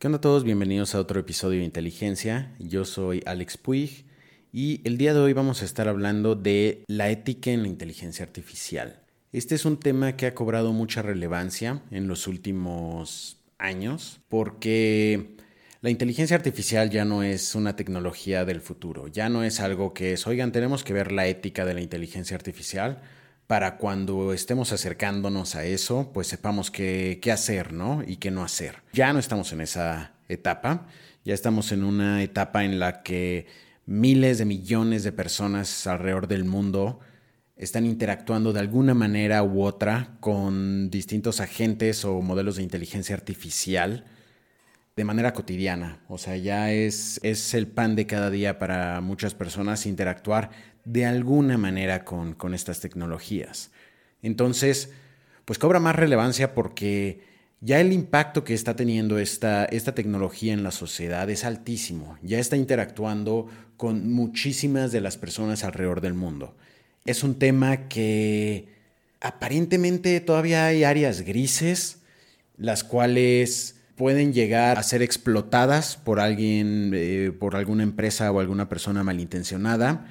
¿Qué onda a todos? Bienvenidos a otro episodio de Inteligencia. Yo soy Alex Puig y el día de hoy vamos a estar hablando de la ética en la inteligencia artificial. Este es un tema que ha cobrado mucha relevancia en los últimos años porque la inteligencia artificial ya no es una tecnología del futuro, ya no es algo que es, oigan, tenemos que ver la ética de la inteligencia artificial para cuando estemos acercándonos a eso, pues sepamos qué, qué hacer, ¿no? Y qué no hacer. Ya no estamos en esa etapa, ya estamos en una etapa en la que miles de millones de personas alrededor del mundo están interactuando de alguna manera u otra con distintos agentes o modelos de inteligencia artificial de manera cotidiana. O sea, ya es, es el pan de cada día para muchas personas interactuar de alguna manera con, estas tecnologías. Entonces, pues cobra más relevancia porque ya el impacto que está teniendo esta, esta tecnología en la sociedad es altísimo, ya está interactuando con muchísimas de las personas alrededor del mundo. Es un tema que aparentemente todavía hay áreas grises, las cuales pueden llegar a ser explotadas por alguien, eh, por alguna empresa o alguna persona malintencionada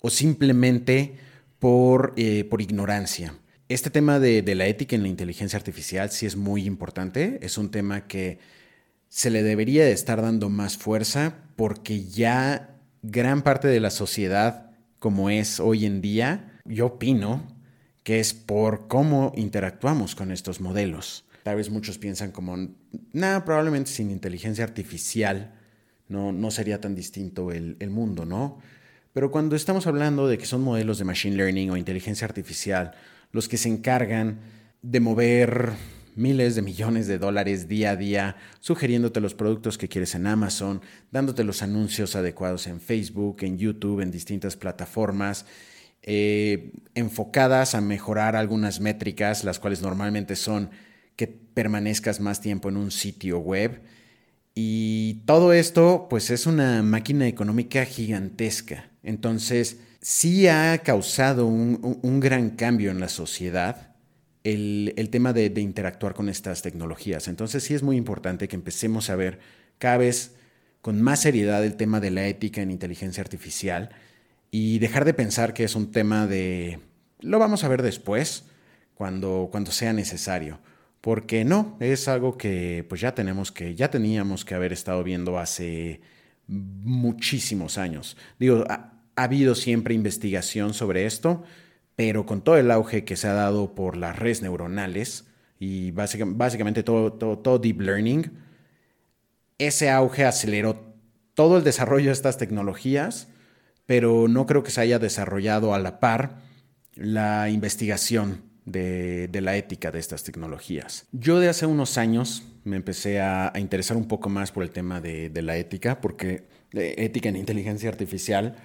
o simplemente por, eh, por ignorancia. Este tema de, de, la ética en la inteligencia artificial sí es muy importante, es un tema que se le debería de estar dando más fuerza porque ya gran parte de la sociedad como es hoy en día, yo opino que es por cómo interactuamos con estos modelos. Tal vez muchos piensan como, nada, probablemente sin inteligencia artificial no, no sería tan distinto el, el mundo, ¿no? Pero cuando estamos hablando de que son modelos de machine learning o inteligencia artificial los que se encargan de mover miles de millones de dólares día a día, sugiriéndote los productos que quieres en Amazon, dándote los anuncios adecuados en Facebook, en YouTube, en distintas plataformas, eh, enfocadas a mejorar algunas métricas, las cuales normalmente son que permanezcas más tiempo en un sitio web. Y todo esto, pues es una máquina económica gigantesca. Entonces, sí ha causado un, gran cambio en la sociedad el, tema de, interactuar con estas tecnologías. Entonces, sí es muy importante que empecemos a ver cada vez con más seriedad el tema de la ética en inteligencia artificial y dejar de pensar que es un tema de lo vamos a ver después, cuando, cuando sea necesario. Porque no, es algo que pues ya tenemos que, ya teníamos que haber estado viendo hace muchísimos años. Digo, ha habido siempre investigación sobre esto, pero con todo el auge que se ha dado por las redes neuronales y básicamente todo, deep learning, ese auge aceleró todo el desarrollo de estas tecnologías, pero no creo que se haya desarrollado a la par la investigación de, la ética de estas tecnologías. Yo de hace unos años me empecé a, interesar un poco más por el tema de, de la ética, porque ética en inteligencia artificial,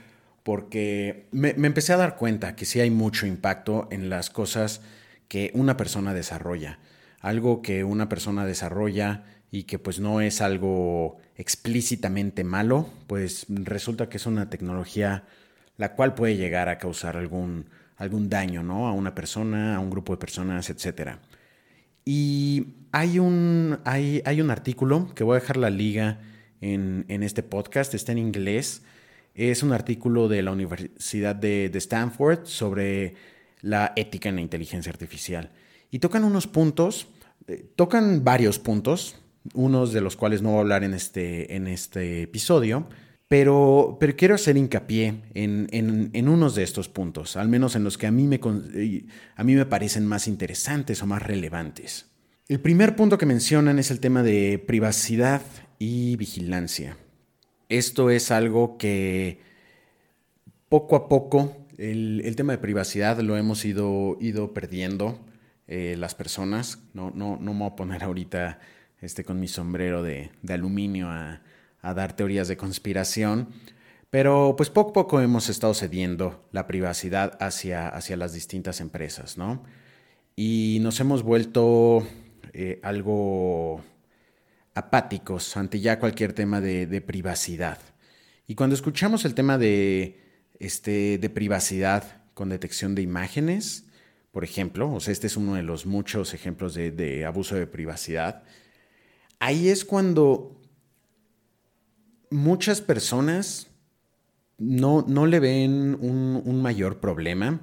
porque me, empecé a dar cuenta que sí hay mucho impacto en las cosas que una persona desarrolla. Algo que una persona desarrolla y que pues no es algo explícitamente malo, pues resulta que es una tecnología la cual puede llegar a causar algún, algún daño ¿no? a una persona, a un grupo de personas, etc. Y hay un, hay, hay un artículo que voy a dejar la liga en, en este podcast, está en inglés, es un artículo de la Universidad de, Stanford sobre la ética en la inteligencia artificial. Y tocan unos puntos, eh, tocan varios puntos, unos de los cuales no voy a hablar en este, en este episodio, pero, pero quiero hacer hincapié en, en, unos de estos puntos, al menos en los que a mí, me, eh, a mí me parecen más interesantes o más relevantes. El primer punto que mencionan es el tema de privacidad y vigilancia. Esto es algo que poco a poco el, tema de privacidad lo hemos ido, ido perdiendo eh, las personas. No, no, no me voy a poner ahorita este, con mi sombrero de, aluminio a, dar teorías de conspiración. Pero pues poco a poco hemos estado cediendo la privacidad hacia, hacia las distintas empresas, ¿no? Y nos hemos vuelto eh, algo apáticos ante ya cualquier tema de, privacidad. Y cuando escuchamos el tema de, este, de privacidad con detección de imágenes, por ejemplo, o sea, este es uno de los muchos ejemplos de, abuso de privacidad, ahí es cuando muchas personas no, no le ven un, mayor problema,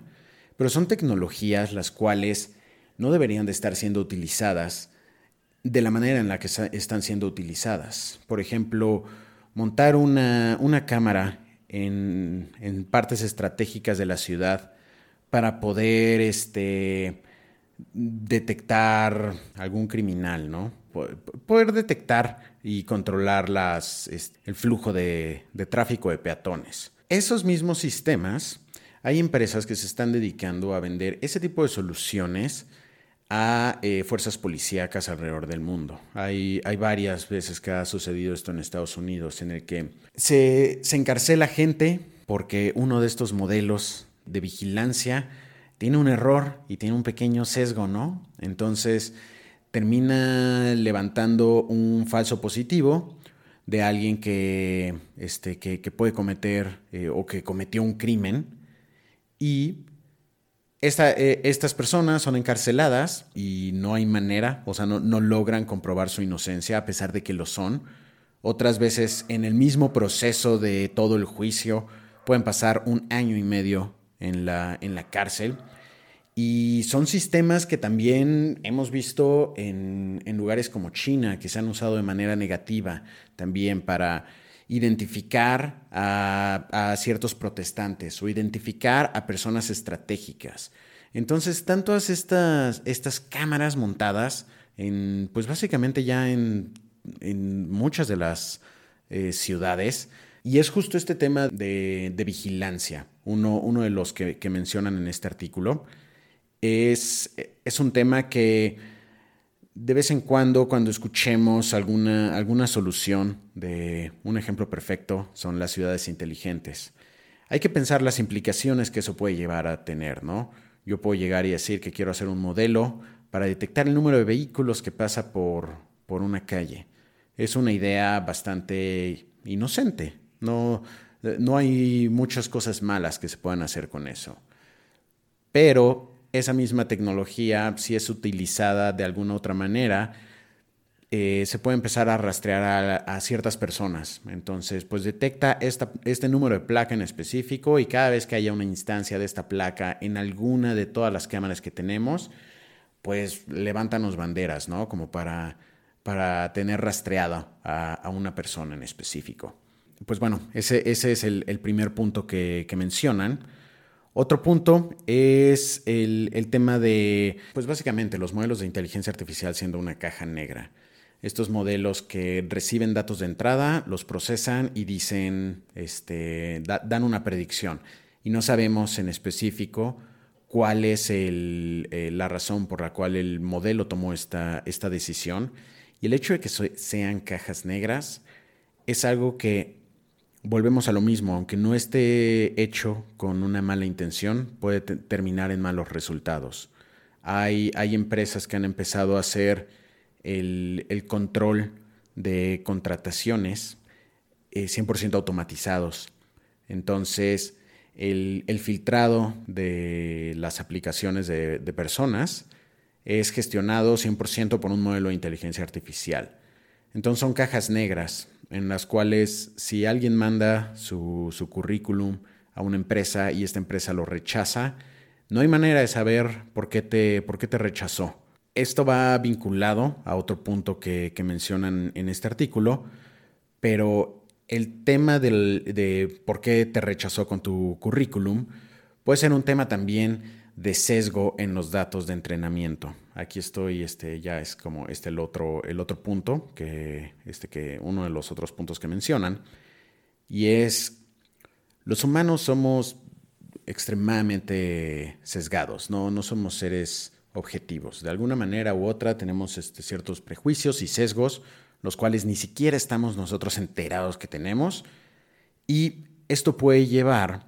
pero son tecnologías las cuales no deberían de estar siendo utilizadas de la manera en la que están siendo utilizadas. Por ejemplo, montar una, una cámara en, en, partes estratégicas de la ciudad para poder este, detectar algún criminal, ¿no? Poder detectar y controlar las, el flujo de, tráfico de peatones. Esos mismos sistemas, hay empresas que se están dedicando a vender ese tipo de soluciones a eh, fuerzas policíacas alrededor del mundo. Hay, hay, varias veces que ha sucedido esto en Estados Unidos, en el que se, se encarcela gente porque uno de estos modelos de vigilancia tiene un error y tiene un pequeño sesgo, ¿no? Entonces termina levantando un falso positivo de alguien que, este, que, puede cometer eh, o que cometió un crimen y eh, estas personas son encarceladas y no hay manera, o sea, no, no logran comprobar su inocencia a pesar de que lo son. Otras veces en el mismo proceso de todo el juicio pueden pasar un año y medio en la, en la cárcel. Y son sistemas que también hemos visto en, en, lugares como China, que se han usado de manera negativa también para identificar a, ciertos protestantes o identificar a personas estratégicas. Entonces, están todas estas, estas cámaras montadas en, pues básicamente ya en, en muchas de las eh, ciudades y es justo este tema de, vigilancia, uno, uno, de los que, mencionan en este artículo. Es, es, un tema que de vez en cuando, cuando escuchemos alguna, alguna solución de un ejemplo perfecto, son las ciudades inteligentes. Hay que pensar las implicaciones que eso puede llevar a tener, ¿no? Yo puedo llegar y decir que quiero hacer un modelo para detectar el número de vehículos que pasa por, por una calle. Es una idea bastante inocente, no, no hay muchas cosas malas que se puedan hacer con eso. Pero esa misma tecnología, si es utilizada de alguna otra manera, eh, se puede empezar a rastrear a, ciertas personas. Entonces, pues detecta este número de placa en específico y cada vez que haya una instancia de esta placa en alguna de todas las cámaras que tenemos, pues levántanos banderas, ¿no? Como para, para tener rastreada a una persona en específico pues bueno, ese, ese es el, primer punto que, mencionan. Otro punto es el, el, tema de, pues básicamente los modelos de inteligencia artificial siendo una caja negra. Estos modelos que reciben datos de entrada, los procesan y dicen, este, dan una predicción. Y no sabemos en específico cuál es el, eh, la razón por la cual el modelo tomó esta, esta decisión. Y el hecho de que sean cajas negras es algo que volvemos a lo mismo, aunque no esté hecho con una mala intención, puede terminar en malos resultados. Hay, hay, empresas que han empezado a hacer el, control de contrataciones 100% eh, automatizados. Entonces, el, filtrado de las aplicaciones de, de personas es gestionado 100% por un modelo de inteligencia artificial. Entonces son cajas negras en las cuales si alguien manda su, currículum a una empresa y esta empresa lo rechaza, no hay manera de saber por qué te, por qué te rechazó. Esto va vinculado a otro punto que, mencionan en este artículo, pero el tema de por qué te rechazó con tu currículum puede ser un tema también de sesgo en los datos de entrenamiento. Aquí estoy, este, ya es como este el otro, el otro punto, que, este, que uno de los otros puntos que mencionan, y es, los humanos somos extremadamente sesgados, no, no somos seres objetivos. De alguna manera u otra tenemos este, ciertos prejuicios y sesgos, los cuales ni siquiera estamos nosotros enterados que tenemos, y esto puede llevar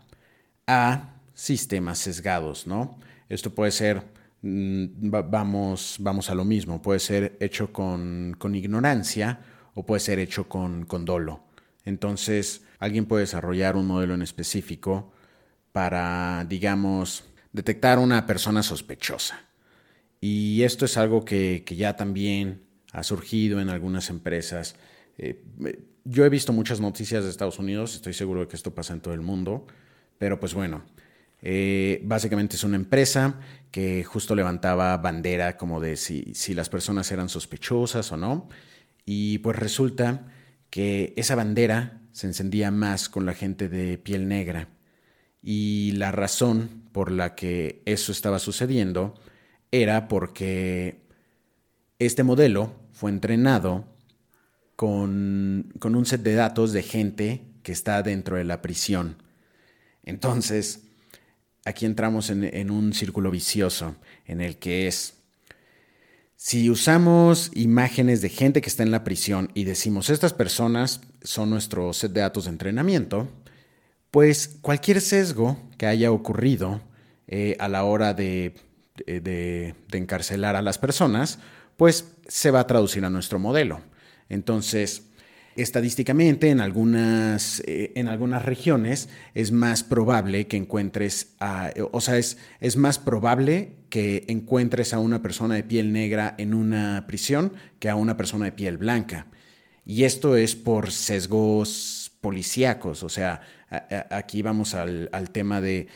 a sistemas sesgados, ¿no? Esto puede ser, mm, vamos, vamos a lo mismo, puede ser hecho con, ignorancia o puede ser hecho con, con dolo. Entonces, alguien puede desarrollar un modelo en específico para, digamos, detectar una persona sospechosa. Y esto es algo que, que, ya también ha surgido en algunas empresas eh, yo he visto muchas noticias de Estados Unidos, estoy seguro de que esto pasa en todo el mundo, pero pues bueno, eh, básicamente es una empresa que justo levantaba bandera como de si, si las personas eran sospechosas o no, y pues resulta que esa bandera se encendía más con la gente de piel negra. Y la razón por la que eso estaba sucediendo era porque este modelo fue entrenado con, un set de datos de gente que está dentro de la prisión. Entonces, aquí entramos en, un círculo vicioso en el que es, si usamos imágenes de gente que está en la prisión y decimos, estas personas son nuestro set de datos de entrenamiento, pues cualquier sesgo que haya ocurrido eh, a la hora de, de, encarcelar a las personas, pues se va a traducir a nuestro modelo. Entonces, estadísticamente en algunas, eh, en algunas regiones es más probable que encuentres, a, o sea, es, es más probable que encuentres a una persona de piel negra en una prisión que a una persona de piel blanca. Y esto es por sesgos policíacos, o sea, aquí vamos al, al tema de,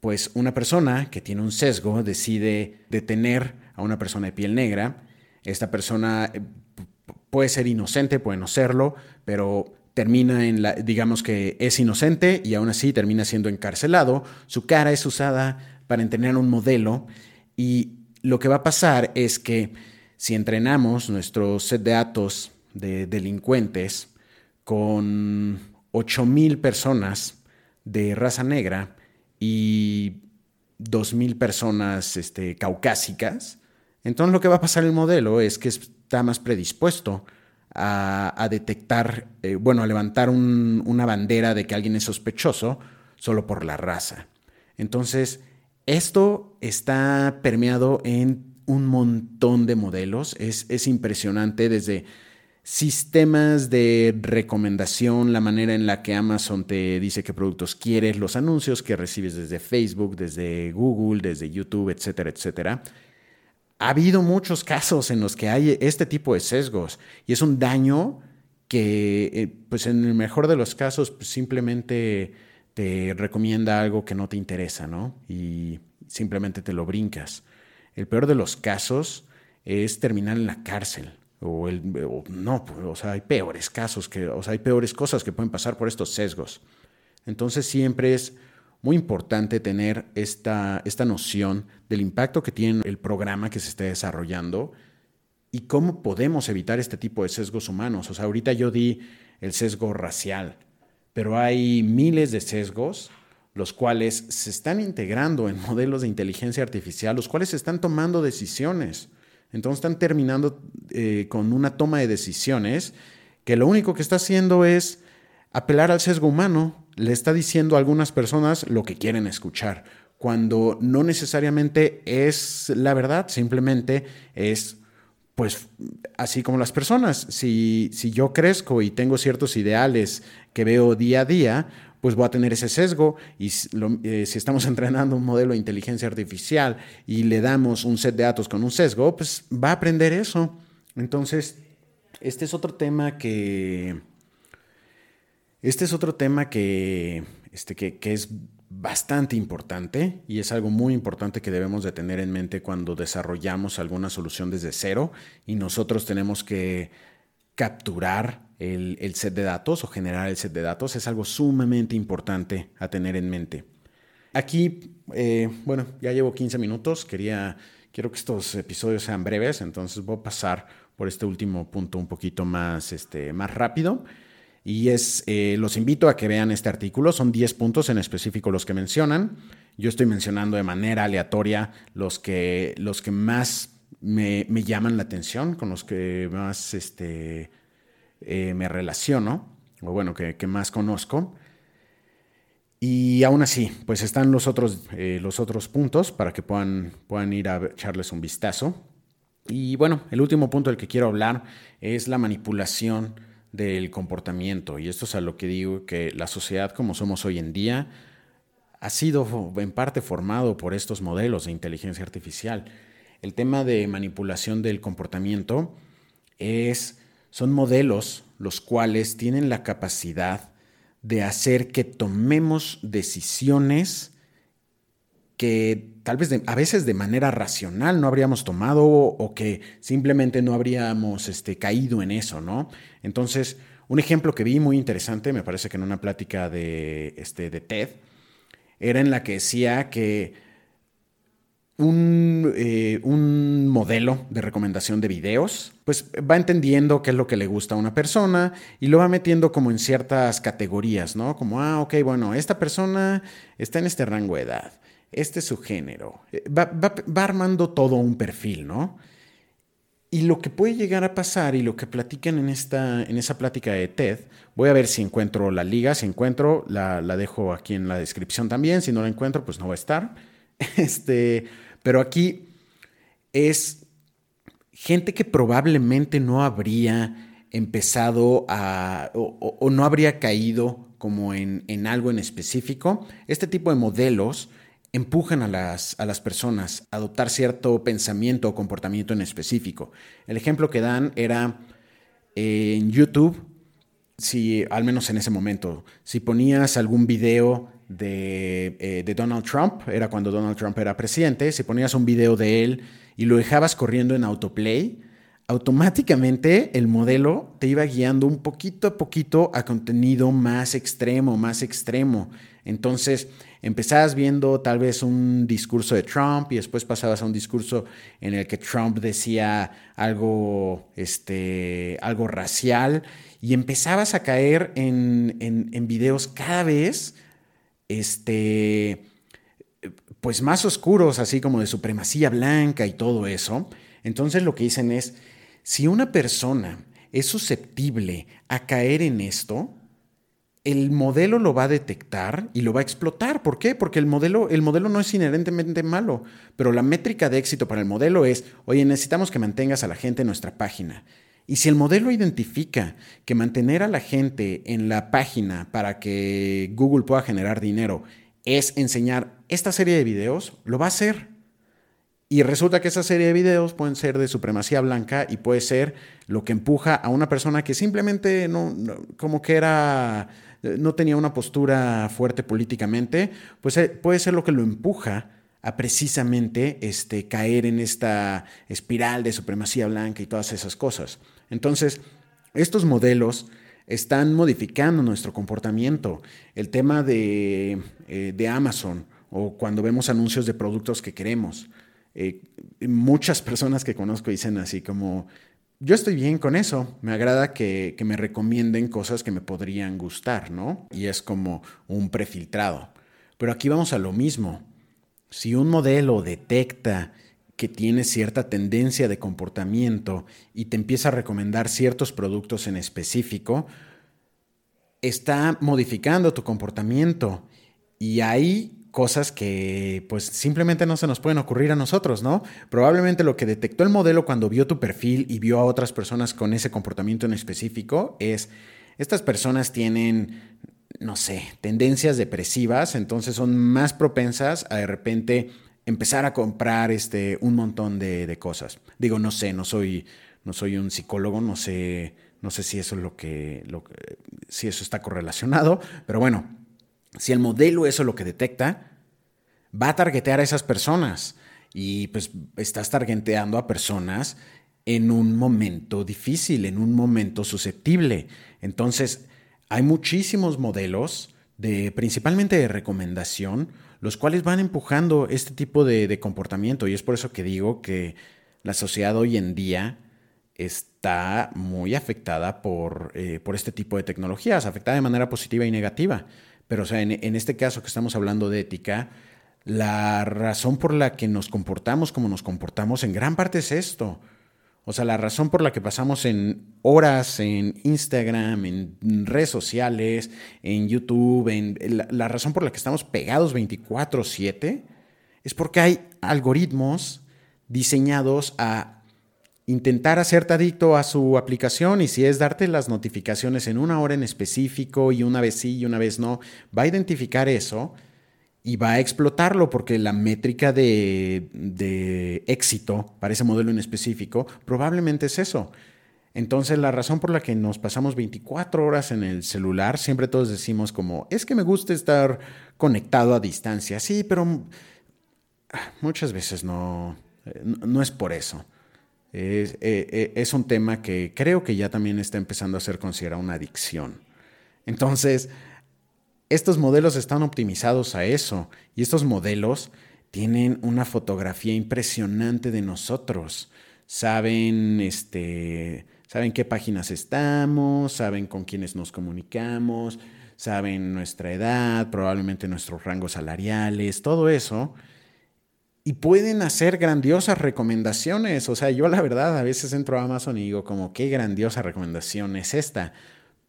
pues una persona que tiene un sesgo decide detener a una persona de piel negra, esta persona eh, puede ser inocente, puede no serlo, pero termina en la, digamos que es inocente y aún así termina siendo encarcelado, su cara es usada para entrenar un modelo y lo que va a pasar es que si entrenamos nuestro set de datos de delincuentes con 8.000 personas de raza negra y 2.000 personas este, caucásicas, entonces lo que va a pasar el modelo es que está más predispuesto a, detectar, eh, bueno, a levantar una bandera de que alguien es sospechoso solo por la raza. Entonces, esto está permeado en un montón de modelos, es, es impresionante desde sistemas de recomendación, la manera en la que Amazon te dice qué productos quieres, los anuncios que recibes desde Facebook, desde Google, desde YouTube, etcétera, etcétera. Ha habido muchos casos en los que hay este tipo de sesgos y es un daño que, eh, pues en el mejor de los casos, pues simplemente te recomienda algo que no te interesa, ¿no? Y simplemente te lo brincas. El peor de los casos es terminar en la cárcel o, el, no, pues, o sea, hay peores casos, que, o sea, hay peores cosas que pueden pasar por estos sesgos. Entonces siempre es muy importante tener esta, esta noción del impacto que tiene el programa que se esté desarrollando y cómo podemos evitar este tipo de sesgos humanos. O sea, ahorita yo di el sesgo racial, pero hay miles de sesgos los cuales se están integrando en modelos de inteligencia artificial, los cuales están tomando decisiones. Entonces están terminando eh, con una toma de decisiones que lo único que está haciendo es apelar al sesgo humano. Le está diciendo a algunas personas lo que quieren escuchar, cuando no necesariamente es la verdad, simplemente es pues así como las personas. Si, si yo crezco y tengo ciertos ideales que veo día a día, pues voy a tener ese sesgo y eh, si estamos entrenando un modelo de inteligencia artificial y le damos un set de datos con un sesgo, pues va a aprender eso. Entonces, este es otro tema que... Este es otro tema que, este, que, que es bastante importante y es algo muy importante que debemos de tener en mente cuando desarrollamos alguna solución desde cero y nosotros tenemos que capturar el, set de datos o generar el set de datos es algo sumamente importante a tener en mente. Aquí, eh, bueno, ya llevo 15 minutos, quería, quiero que estos episodios sean breves, entonces voy a pasar por este último punto un poquito más, este, más rápido. Y es, eh, los invito a que vean este artículo, son 10 puntos en específico los que mencionan. Yo estoy mencionando de manera aleatoria los que, los que más me, me llaman la atención, con los que más este, eh, me relaciono, o bueno, que, más conozco. Y aún así, pues están los otros, eh, los otros puntos para que puedan, puedan ir a echarles un vistazo. Y bueno, el último punto del que quiero hablar es la manipulación del comportamiento. Y esto es a lo que digo que la sociedad como somos hoy en día ha sido en parte formado por estos modelos de inteligencia artificial. El tema de manipulación del comportamiento es son modelos los cuales tienen la capacidad de hacer que tomemos decisiones que tal vez a veces de manera racional no habríamos tomado o que simplemente no habríamos este, caído en eso, ¿no? Entonces, un ejemplo que vi muy interesante, me parece que en una plática de, este, de TED, era en la que decía que un, eh, un, modelo de recomendación de videos, pues va entendiendo qué es lo que le gusta a una persona y lo va metiendo como en ciertas categorías, ¿no? Como, ah, ok, bueno, esta persona está en este rango de edad, este es su género, eh, va, va armando todo un perfil, ¿no? Y lo que puede llegar a pasar y lo que platican en, esta, en esa plática de TED, voy a ver si encuentro la liga, si encuentro, la, la dejo aquí en la descripción también, si no la encuentro, pues no va a estar. Este, pero aquí es gente que probablemente no habría empezado a, o, no habría caído como en, en, algo en específico. Este tipo de modelos empujan a las, a las personas a adoptar cierto pensamiento o comportamiento en específico. El ejemplo que dan era eh, en YouTube, si al menos en ese momento, si ponías algún video de, eh, de, Donald Trump, era cuando Donald Trump era presidente, si ponías un video de él y lo dejabas corriendo en autoplay, automáticamente el modelo te iba guiando un poquito a poquito a contenido más extremo, más extremo. Entonces, empezabas viendo tal vez un discurso de Trump y después pasabas a un discurso en el que Trump decía algo, este, algo racial y empezabas a caer en, en, videos cada vez este, pues más oscuros, así como de supremacía blanca y todo eso. Entonces lo que dicen es, si una persona es susceptible a caer en esto, el modelo lo va a detectar y lo va a explotar. ¿Por qué? Porque el modelo, el modelo no es inherentemente malo, pero la métrica de éxito para el modelo es, oye, necesitamos que mantengas a la gente en nuestra página. Y si el modelo identifica que mantener a la gente en la página para que Google pueda generar dinero es enseñar esta serie de videos, lo va a hacer. Y resulta que esa serie de videos pueden ser de supremacía blanca y puede ser lo que empuja a una persona que simplemente no como que era no tenía una postura fuerte políticamente, pues eh, puede ser lo que lo empuja a precisamente este, caer en esta espiral de supremacía blanca y todas esas cosas. Entonces, estos modelos están modificando nuestro comportamiento. El tema de, eh, de Amazon o cuando vemos anuncios de productos que queremos. Eh, muchas personas que conozco dicen así como, yo estoy bien con eso. Me agrada que, me recomienden cosas que me podrían gustar, ¿no? Y es como un prefiltrado. Pero aquí vamos a lo mismo. Si un modelo detecta que tiene cierta tendencia de comportamiento y te empieza a recomendar ciertos productos en específico, está modificando tu comportamiento. Y ahí cosas que pues simplemente no se nos pueden ocurrir a nosotros, ¿no? Probablemente lo que detectó el modelo cuando vio tu perfil y vio a otras personas con ese comportamiento en específico es, estas personas tienen, no sé, tendencias depresivas, entonces son más propensas a de repente empezar a comprar este, un montón de, cosas. Digo, no sé, no soy, no soy un psicólogo, no sé, no sé si eso es lo que, lo, si eso está correlacionado, pero bueno, si el modelo eso lo que detecta, va a targetear a esas personas. Y pues estás targeteando a personas en un momento difícil, en un momento susceptible. Entonces, hay muchísimos modelos, de, principalmente de recomendación, los cuales van empujando este tipo de, comportamiento. Y es por eso que digo que la sociedad hoy en día está muy afectada por, eh, por este tipo de tecnologías, afectada de manera positiva y negativa. Pero, o sea, en, este caso que estamos hablando de ética, la razón por la que nos comportamos como nos comportamos en gran parte es esto. O sea, la razón por la que pasamos en horas en Instagram, en redes sociales, en YouTube, en, la, razón por la que estamos pegados 24/7 es porque hay algoritmos diseñados a intentar hacerte adicto a su aplicación y si es darte las notificaciones en una hora en específico y una vez sí y una vez no, va a identificar eso y va a explotarlo porque la métrica de, éxito para ese modelo en específico probablemente es eso. Entonces la razón por la que nos pasamos 24 horas en el celular, siempre todos decimos como, es que me gusta estar conectado a distancia, sí, pero muchas veces no, no es por eso. Es, eh, eh, es, un tema que creo que ya también está empezando a ser considerado una adicción. Entonces, estos modelos están optimizados a eso y estos modelos tienen una fotografía impresionante de nosotros. Saben, este, saben qué páginas estamos, saben con quiénes nos comunicamos, saben nuestra edad, probablemente nuestros rangos salariales, todo eso y pueden hacer grandiosas recomendaciones. O sea, yo la verdad a veces entro a Amazon y digo como, qué grandiosa recomendación es esta.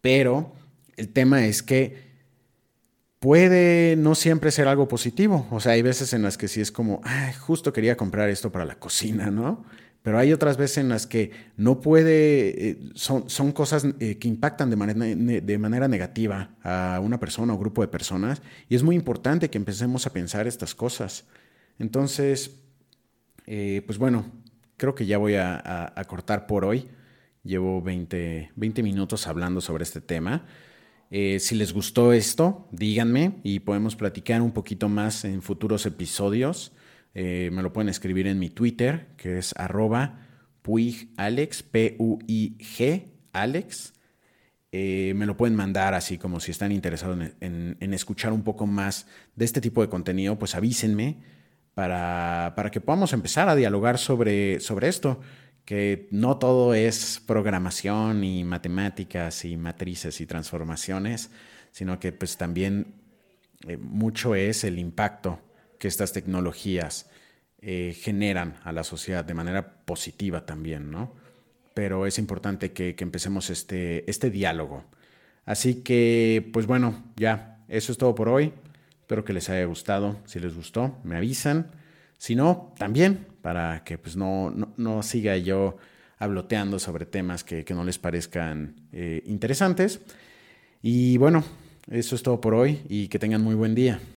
Pero el tema es que puede no siempre ser algo positivo. O sea, hay veces en las que sí es como, Ay, justo quería comprar esto para la cocina, ¿no? Pero hay otras veces en las que no puede, eh, son, son, cosas eh, que impactan de manera, de manera negativa a una persona o grupo de personas. Y es muy importante que empecemos a pensar estas cosas. Entonces, eh, pues bueno, creo que ya voy a, cortar por hoy. Llevo 20, 20, minutos hablando sobre este tema. Eh, si les gustó esto, díganme y podemos platicar un poquito más en futuros episodios. Eh, me lo pueden escribir en mi Twitter, que es arroba puigalex, P-U-I-G, Alex. me lo pueden mandar así como si están interesados en, en, escuchar un poco más de este tipo de contenido, pues avísenme para, para que podamos empezar a dialogar sobre, sobre esto, que no todo es programación y matemáticas y matrices y transformaciones, sino que pues también eh, mucho es el impacto que estas tecnologías eh, generan a la sociedad de manera positiva también, ¿no? Pero es importante que, que empecemos este, este diálogo. Así que, pues bueno, ya, eso es todo por hoy. Espero que les haya gustado. Si les gustó, me avisan. Si no, también, para que pues, no, no, siga yo habloteando sobre temas que, no les parezcan eh, interesantes. Y bueno, eso es todo por hoy y que tengan muy buen día.